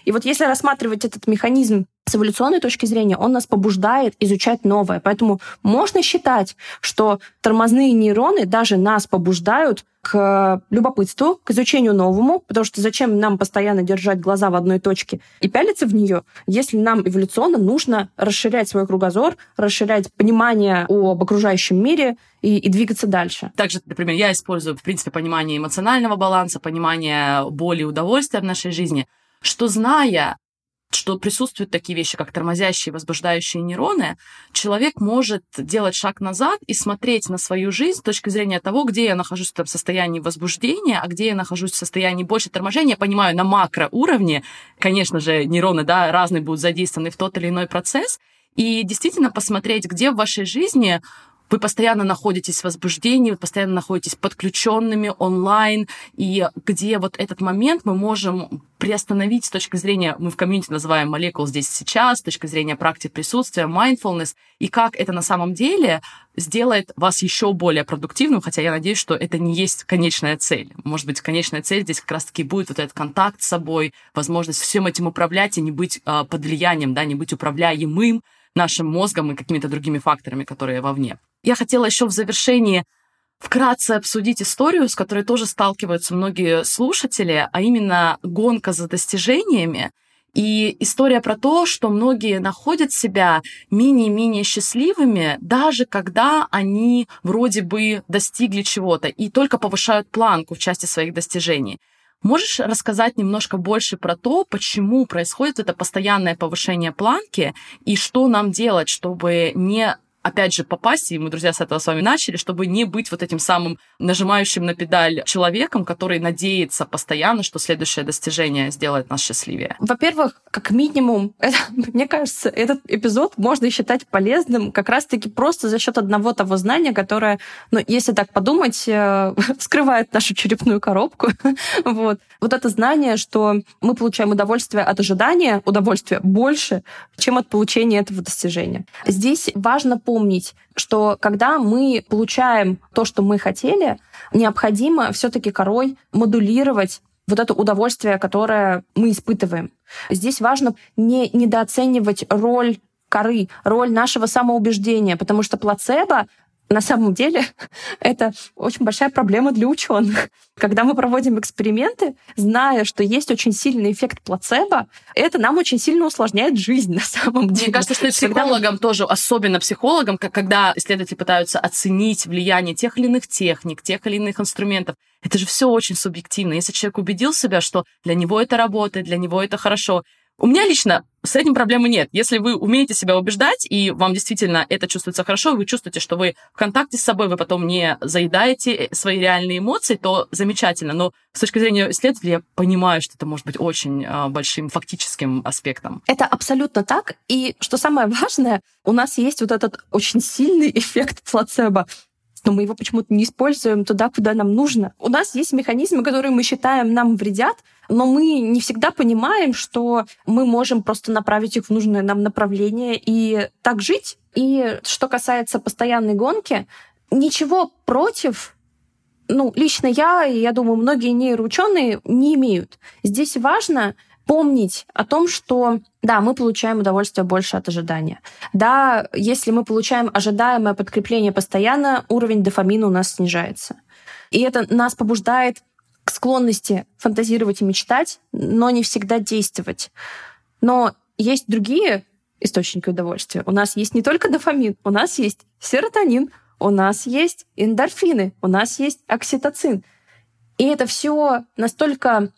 И вот если рассматривать этот механизм с эволюционной точки зрения, он нас побуждает изучать новое. Поэтому можно считать, что тормозные нейроны даже нас побуждают к любопытству, к изучению новому, потому что зачем нам постоянно держать глаза в одной точке и пялиться в нее, если нам эволюционно нужно расширять свой кругозор, расширять понимание об окружающем мире и, и двигаться дальше. Также, например, я использую, в принципе, понимание эмоционального баланса, понимание боли и удовольствия в нашей жизни – что зная, что присутствуют такие вещи, как тормозящие, возбуждающие нейроны, человек может делать шаг назад и смотреть на свою жизнь с точки зрения того, где я нахожусь в состоянии возбуждения, а где я нахожусь в состоянии больше торможения. Я понимаю на макроуровне, конечно же, нейроны да, разные будут задействованы в тот или иной процесс, и действительно посмотреть, где в вашей жизни вы постоянно находитесь в возбуждении, вы постоянно находитесь подключенными онлайн, и где вот этот момент мы можем приостановить с точки зрения, мы в комьюнити называем молекул здесь сейчас, с точки зрения практик присутствия, mindfulness, и как это на самом деле сделает вас еще более продуктивным, хотя я надеюсь, что это не есть конечная цель. Может быть, конечная цель здесь как раз-таки будет вот этот контакт с собой, возможность всем этим управлять и не быть э, под влиянием, да, не быть управляемым нашим мозгом и какими-то другими факторами, которые вовне. Я хотела еще в завершении вкратце обсудить историю, с которой тоже сталкиваются многие слушатели, а именно гонка за достижениями. И история про то, что многие находят себя менее-менее счастливыми, даже когда они вроде бы достигли чего-то и только повышают планку в части своих достижений. Можешь рассказать немножко больше про то, почему происходит это постоянное повышение планки и что нам делать, чтобы не опять же, попасть, и мы, друзья, с этого с вами начали, чтобы не быть вот этим самым нажимающим на педаль человеком, который надеется постоянно, что следующее достижение сделает нас счастливее? Во-первых, как минимум, это, мне кажется, этот эпизод можно считать полезным как раз-таки просто за счет одного того знания, которое, ну, если так подумать, э, вскрывает нашу черепную коробку. вот. вот это знание, что мы получаем удовольствие от ожидания, удовольствие больше, чем от получения этого достижения. Здесь важно помнить, что когда мы получаем то, что мы хотели, необходимо все-таки корой модулировать вот это удовольствие, которое мы испытываем. Здесь важно не недооценивать роль коры, роль нашего самоубеждения, потому что плацебо на самом деле это очень большая проблема для ученых. Когда мы проводим эксперименты, зная, что есть очень сильный эффект плацебо, это нам очень сильно усложняет жизнь на самом деле. Мне кажется, что и психологам мы... тоже, особенно психологам, когда исследователи пытаются оценить влияние тех или иных техник, тех или иных инструментов, это же все очень субъективно. Если человек убедил себя, что для него это работает, для него это хорошо, у меня лично с этим проблемы нет. Если вы умеете себя убеждать, и вам действительно это чувствуется хорошо, вы чувствуете, что вы в контакте с собой, вы потом не заедаете э, свои реальные эмоции, то замечательно. Но с точки зрения исследователя я понимаю, что это может быть очень э, большим фактическим аспектом. Это абсолютно так. И что самое важное, у нас есть вот этот очень сильный эффект плацебо но мы его почему-то не используем туда, куда нам нужно. У нас есть механизмы, которые мы считаем нам вредят, но мы не всегда понимаем, что мы можем просто направить их в нужное нам направление и так жить. И что касается постоянной гонки, ничего против ну, лично я, и я думаю, многие нейроученые не имеют. Здесь важно помнить о том, что да, мы получаем удовольствие больше от ожидания. Да, если мы получаем ожидаемое подкрепление постоянно, уровень дофамина у нас снижается. И это нас побуждает к склонности фантазировать и мечтать, но не всегда действовать. Но есть другие источники удовольствия. У нас есть не только дофамин, у нас есть серотонин, у нас есть эндорфины, у нас есть окситоцин. И это все настолько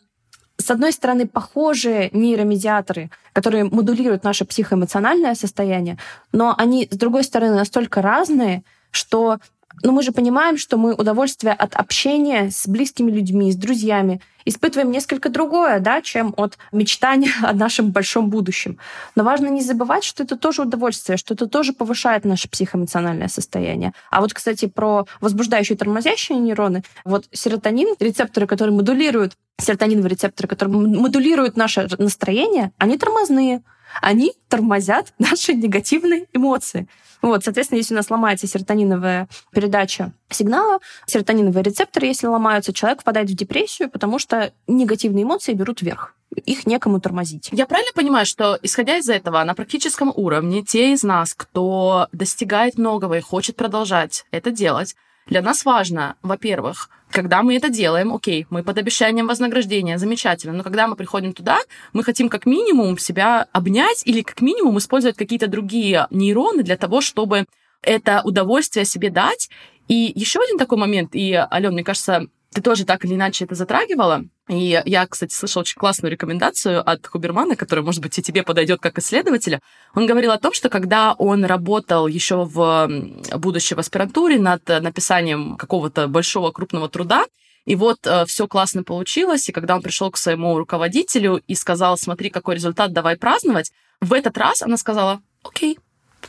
с одной стороны, похожие нейромедиаторы, которые модулируют наше психоэмоциональное состояние, но они, с другой стороны, настолько разные, что но мы же понимаем, что мы удовольствие от общения с близкими людьми, с друзьями испытываем несколько другое, да, чем от мечтания о нашем большом будущем. Но важно не забывать, что это тоже удовольствие, что это тоже повышает наше психоэмоциональное состояние. А вот, кстати, про возбуждающие тормозящие нейроны. Вот серотонин, рецепторы, которые модулируют, серотониновые рецепторы, которые модулируют наше настроение, они тормозные они тормозят наши негативные эмоции. Вот, соответственно, если у нас ломается серотониновая передача сигнала, серотониновые рецепторы, если ломаются, человек впадает в депрессию, потому что негативные эмоции берут вверх их некому тормозить. Я правильно понимаю, что, исходя из этого, на практическом уровне те из нас, кто достигает многого и хочет продолжать это делать, для нас важно, во-первых, когда мы это делаем, окей, мы под обещанием вознаграждения, замечательно, но когда мы приходим туда, мы хотим как минимум себя обнять или как минимум использовать какие-то другие нейроны для того, чтобы это удовольствие себе дать. И еще один такой момент, и, Ален, мне кажется, ты тоже так или иначе это затрагивала. И я, кстати, слышала очень классную рекомендацию от Хубермана, которая, может быть, и тебе подойдет как исследователя. Он говорил о том, что когда он работал еще в будущей в аспирантуре над написанием какого-то большого крупного труда, и вот э, все классно получилось, и когда он пришел к своему руководителю и сказал, смотри, какой результат, давай праздновать, в этот раз она сказала, окей,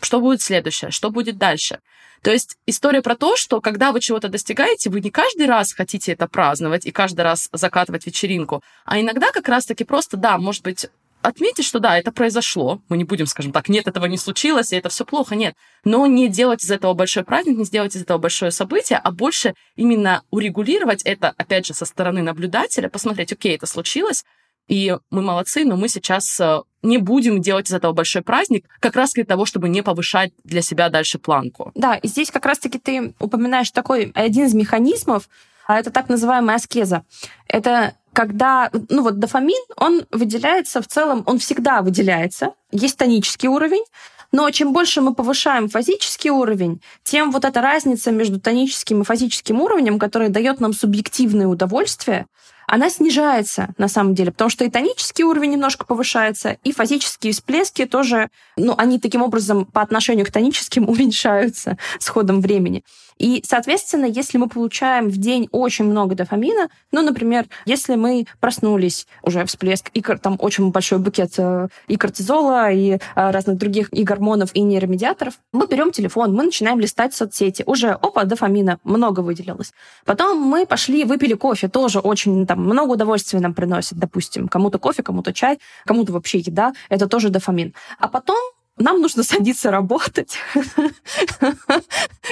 что будет следующее, что будет дальше. То есть история про то, что когда вы чего-то достигаете, вы не каждый раз хотите это праздновать и каждый раз закатывать вечеринку, а иногда как раз-таки просто, да, может быть, отметить, что да, это произошло. Мы не будем, скажем так, нет, этого не случилось, и это все плохо, нет. Но не делать из этого большой праздник, не сделать из этого большое событие, а больше именно урегулировать это, опять же, со стороны наблюдателя, посмотреть, окей, это случилось, и мы молодцы, но мы сейчас э, не будем делать из этого большой праздник, как раз для того, чтобы не повышать для себя дальше планку. Да, и здесь как раз-таки ты упоминаешь такой один из механизмов, а это так называемая аскеза. Это когда, ну вот дофамин, он выделяется в целом, он всегда выделяется. Есть тонический уровень, но чем больше мы повышаем фазический уровень, тем вот эта разница между тоническим и фазическим уровнем, которая дает нам субъективное удовольствие, она снижается на самом деле, потому что и тонический уровень немножко повышается, и фазические всплески тоже, ну, они таким образом по отношению к тоническим уменьшаются с ходом времени. И, соответственно, если мы получаем в день очень много дофамина, ну, например, если мы проснулись, уже всплеск, и там очень большой букет э, и кортизола, и э, разных других и гормонов, и нейромедиаторов, мы берем телефон, мы начинаем листать соцсети, уже, опа, дофамина много выделилось. Потом мы пошли, выпили кофе, тоже очень там много удовольствия нам приносит, допустим, кому-то кофе, кому-то чай, кому-то вообще еда, это тоже дофамин. А потом нам нужно садиться работать,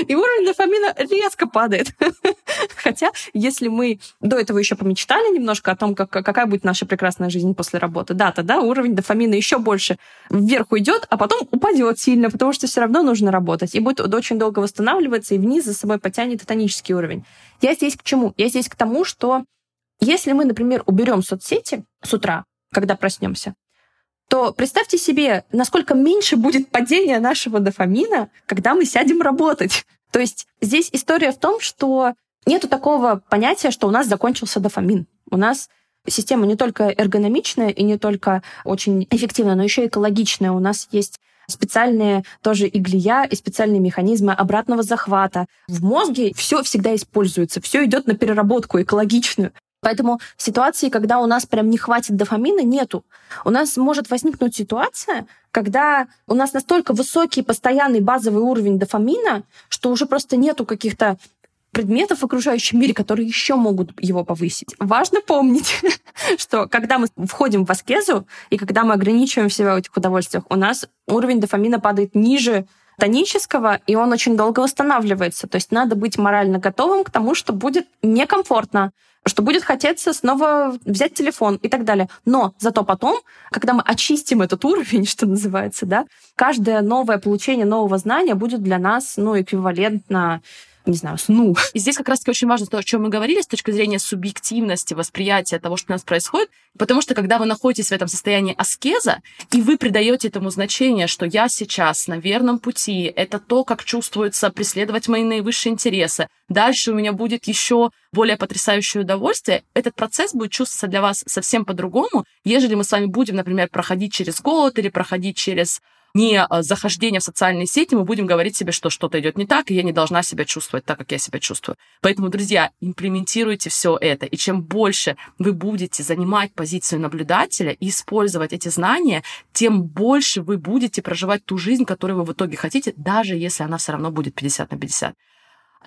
и уровень дофамина резко падает. Хотя, если мы до этого еще помечтали немножко о том, как, какая будет наша прекрасная жизнь после работы, да, тогда уровень дофамина еще больше вверх уйдет, а потом упадет сильно, потому что все равно нужно работать, и будет очень долго восстанавливаться, и вниз за собой потянет тонический уровень. Я здесь к чему? Я здесь к тому, что если мы, например, уберем соцсети с утра, когда проснемся, то представьте себе, насколько меньше будет падение нашего дофамина, когда мы сядем работать. То есть здесь история в том, что нету такого понятия, что у нас закончился дофамин. У нас система не только эргономичная и не только очень эффективная, но еще экологичная. У нас есть специальные тоже и глия, и специальные механизмы обратного захвата. В мозге все всегда используется, все идет на переработку экологичную. Поэтому ситуации, когда у нас прям не хватит дофамина, нету. У нас может возникнуть ситуация, когда у нас настолько высокий постоянный базовый уровень дофамина, что уже просто нету каких-то предметов в окружающем мире, которые еще могут его повысить. Важно помнить, что когда мы входим в аскезу и когда мы ограничиваем себя в этих удовольствиях, у нас уровень дофамина падает ниже тонического, и он очень долго восстанавливается. То есть надо быть морально готовым к тому, что будет некомфортно, что будет хотеться снова взять телефон и так далее. Но зато потом, когда мы очистим этот уровень, что называется, да, каждое новое получение нового знания будет для нас, ну, эквивалентно не знаю, сну. И здесь как раз-таки очень важно то, о чем мы говорили с точки зрения субъективности восприятия того, что у нас происходит, потому что когда вы находитесь в этом состоянии аскеза, и вы придаете этому значение, что я сейчас на верном пути, это то, как чувствуется преследовать мои наивысшие интересы, дальше у меня будет еще более потрясающее удовольствие, этот процесс будет чувствоваться для вас совсем по-другому, ежели мы с вами будем, например, проходить через голод или проходить через не а, захождение в социальные сети, мы будем говорить себе, что что-то идет не так, и я не должна себя чувствовать так, как я себя чувствую. Поэтому, друзья, имплементируйте все это. И чем больше вы будете занимать позицию наблюдателя и использовать эти знания, тем больше вы будете проживать ту жизнь, которую вы в итоге хотите, даже если она все равно будет 50 на 50.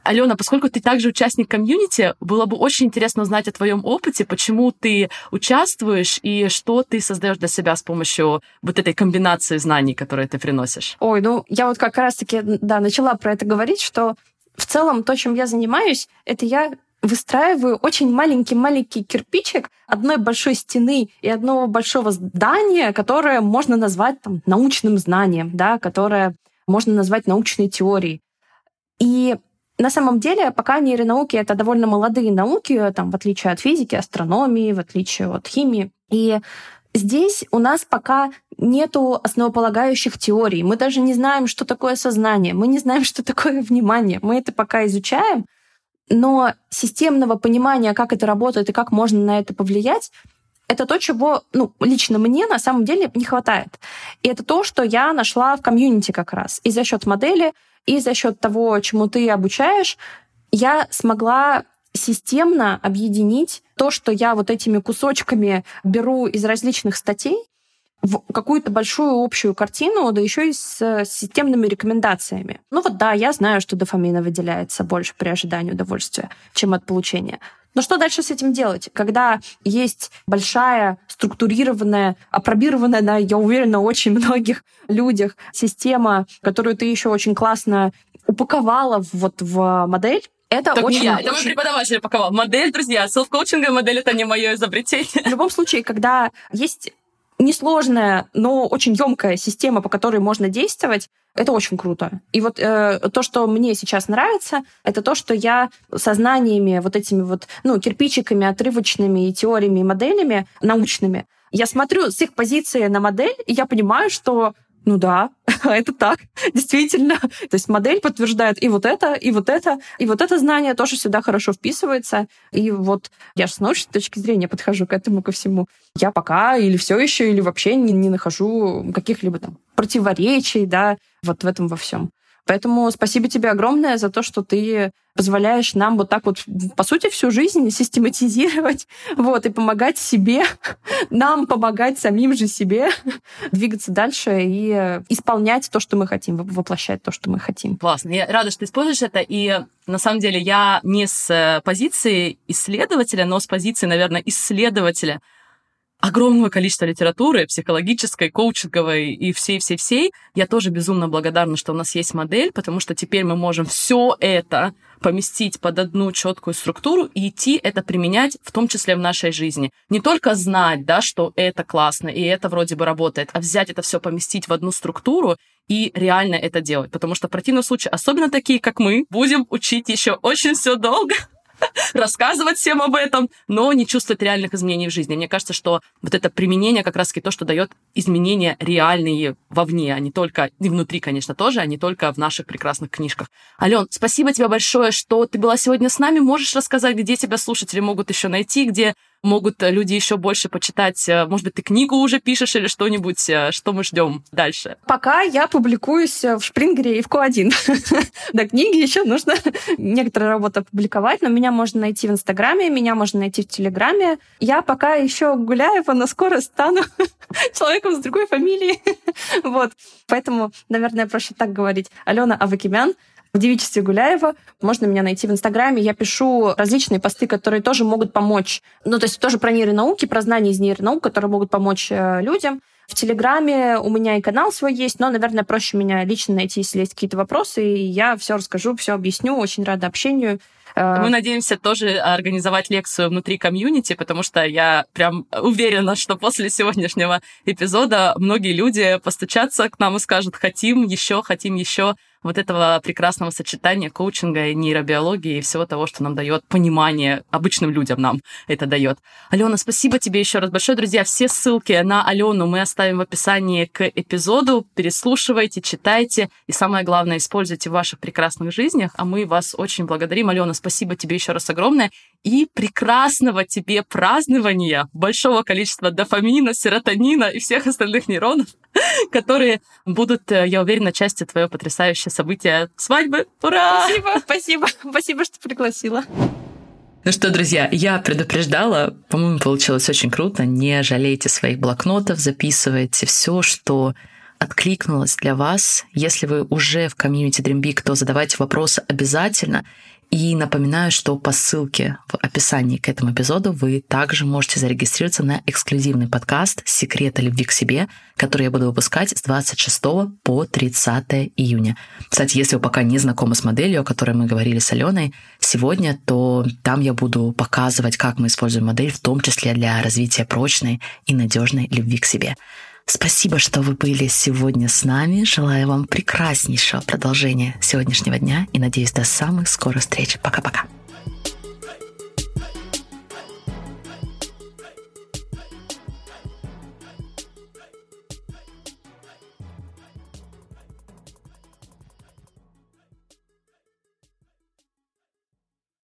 Алена, поскольку ты также участник комьюнити, было бы очень интересно узнать о твоем опыте, почему ты участвуешь и что ты создаешь для себя с помощью вот этой комбинации знаний, которые ты приносишь. Ой, ну я вот как раз-таки, да, начала про это говорить, что в целом то, чем я занимаюсь, это я выстраиваю очень маленький-маленький кирпичик одной большой стены и одного большого здания, которое можно назвать там, научным знанием, да, которое можно назвать научной теорией. И на самом деле, пока нейронауки — это довольно молодые науки, там, в отличие от физики, астрономии, в отличие от химии. И здесь у нас пока нету основополагающих теорий. Мы даже не знаем, что такое сознание. Мы не знаем, что такое внимание. Мы это пока изучаем. Но системного понимания, как это работает и как можно на это повлиять, это то, чего ну, лично мне на самом деле не хватает. И это то, что я нашла в комьюнити как раз. И за счет модели и за счет того, чему ты обучаешь, я смогла системно объединить то, что я вот этими кусочками беру из различных статей, в какую-то большую общую картину, да еще и с системными рекомендациями. Ну вот да, я знаю, что дофамина выделяется больше при ожидании удовольствия, чем от получения. Но что дальше с этим делать? Когда есть большая, структурированная, опробированная на, я уверена, очень многих людях система, которую ты еще очень классно упаковала вот в модель, это так очень... Не я, это мой преподаватель упаковал. Модель, друзья, селф-коучинговая модель — это не мое изобретение. В любом случае, когда есть несложная, но очень емкая система, по которой можно действовать, это очень круто. И вот э, то, что мне сейчас нравится, это то, что я сознаниями, вот этими вот, ну, кирпичиками, отрывочными и теориями, и моделями научными, я смотрю с их позиции на модель, и я понимаю, что ну да, это так, действительно. То есть модель подтверждает и вот это, и вот это, и вот это знание тоже сюда хорошо вписывается. И вот я же с научной точки зрения подхожу к этому ко всему. Я пока или все еще, или вообще не, не нахожу каких-либо там противоречий, да, вот в этом во всем. Поэтому спасибо тебе огромное за то, что ты позволяешь нам вот так вот, по сути, всю жизнь систематизировать вот, и помогать себе, нам помогать самим же себе двигаться дальше и исполнять то, что мы хотим, воплощать то, что мы хотим. Классно. Я рада, что ты используешь это. И на самом деле я не с позиции исследователя, но с позиции, наверное, исследователя огромного количества литературы, психологической, коучинговой и всей-всей-всей. Я тоже безумно благодарна, что у нас есть модель, потому что теперь мы можем все это поместить под одну четкую структуру и идти это применять, в том числе в нашей жизни. Не только знать, да, что это классно и это вроде бы работает, а взять это все, поместить в одну структуру и реально это делать. Потому что в противном случае, особенно такие, как мы, будем учить еще очень все долго, рассказывать всем об этом, но не чувствовать реальных изменений в жизни. Мне кажется, что вот это применение как раз-таки то, что дает изменения реальные вовне, а не только, и внутри, конечно, тоже, а не только в наших прекрасных книжках. Ален, спасибо тебе большое, что ты была сегодня с нами. Можешь рассказать, где тебя слушатели могут еще найти, где могут люди еще больше почитать. Э, может быть, ты книгу уже пишешь или что-нибудь, э, что мы ждем дальше? Пока я публикуюсь в Шпрингере и в Q1. До книги еще нужно некоторые работы опубликовать, но меня можно найти в Инстаграме, меня можно найти в Телеграме. Я пока еще гуляю, но скоро стану человеком с другой фамилией. вот. Поэтому, наверное, проще так говорить. Алена Авакимян в девичестве Гуляева. Можно меня найти в Инстаграме. Я пишу различные посты, которые тоже могут помочь. Ну, то есть тоже про нейронауки, про знания из нейронаук, которые могут помочь э, людям. В Телеграме у меня и канал свой есть, но, наверное, проще меня лично найти, если есть какие-то вопросы, и я все расскажу, все объясню. Очень рада общению. Э, Мы надеемся тоже организовать лекцию внутри комьюнити, потому что я прям уверена, что после сегодняшнего эпизода многие люди постучатся к нам и скажут, хотим еще, хотим еще вот этого прекрасного сочетания коучинга и нейробиологии и всего того, что нам дает понимание обычным людям нам это дает. Алена, спасибо тебе еще раз большое, друзья. Все ссылки на Алену мы оставим в описании к эпизоду. Переслушивайте, читайте и самое главное, используйте в ваших прекрасных жизнях. А мы вас очень благодарим. Алена, спасибо тебе еще раз огромное и прекрасного тебе празднования, большого количества дофамина, серотонина и всех остальных нейронов, которые будут, э, я уверена, частью твоего потрясающего события свадьбы. Ура! Спасибо, спасибо, спасибо, что пригласила. Ну что, друзья, я предупреждала, по-моему, получилось очень круто. Не жалейте своих блокнотов, записывайте все, что откликнулось для вас. Если вы уже в комьюнити Dream Big, то задавайте вопросы обязательно. И напоминаю, что по ссылке в описании к этому эпизоду вы также можете зарегистрироваться на эксклюзивный подкаст «Секреты любви к себе», который я буду выпускать с 26 по 30 июня. Кстати, если вы пока не знакомы с моделью, о которой мы говорили с Аленой сегодня, то там я буду показывать, как мы используем модель, в том числе для развития прочной и надежной любви к себе. Спасибо, что вы были сегодня с нами. Желаю вам прекраснейшего продолжения сегодняшнего дня и надеюсь до самых скорых встреч. Пока-пока.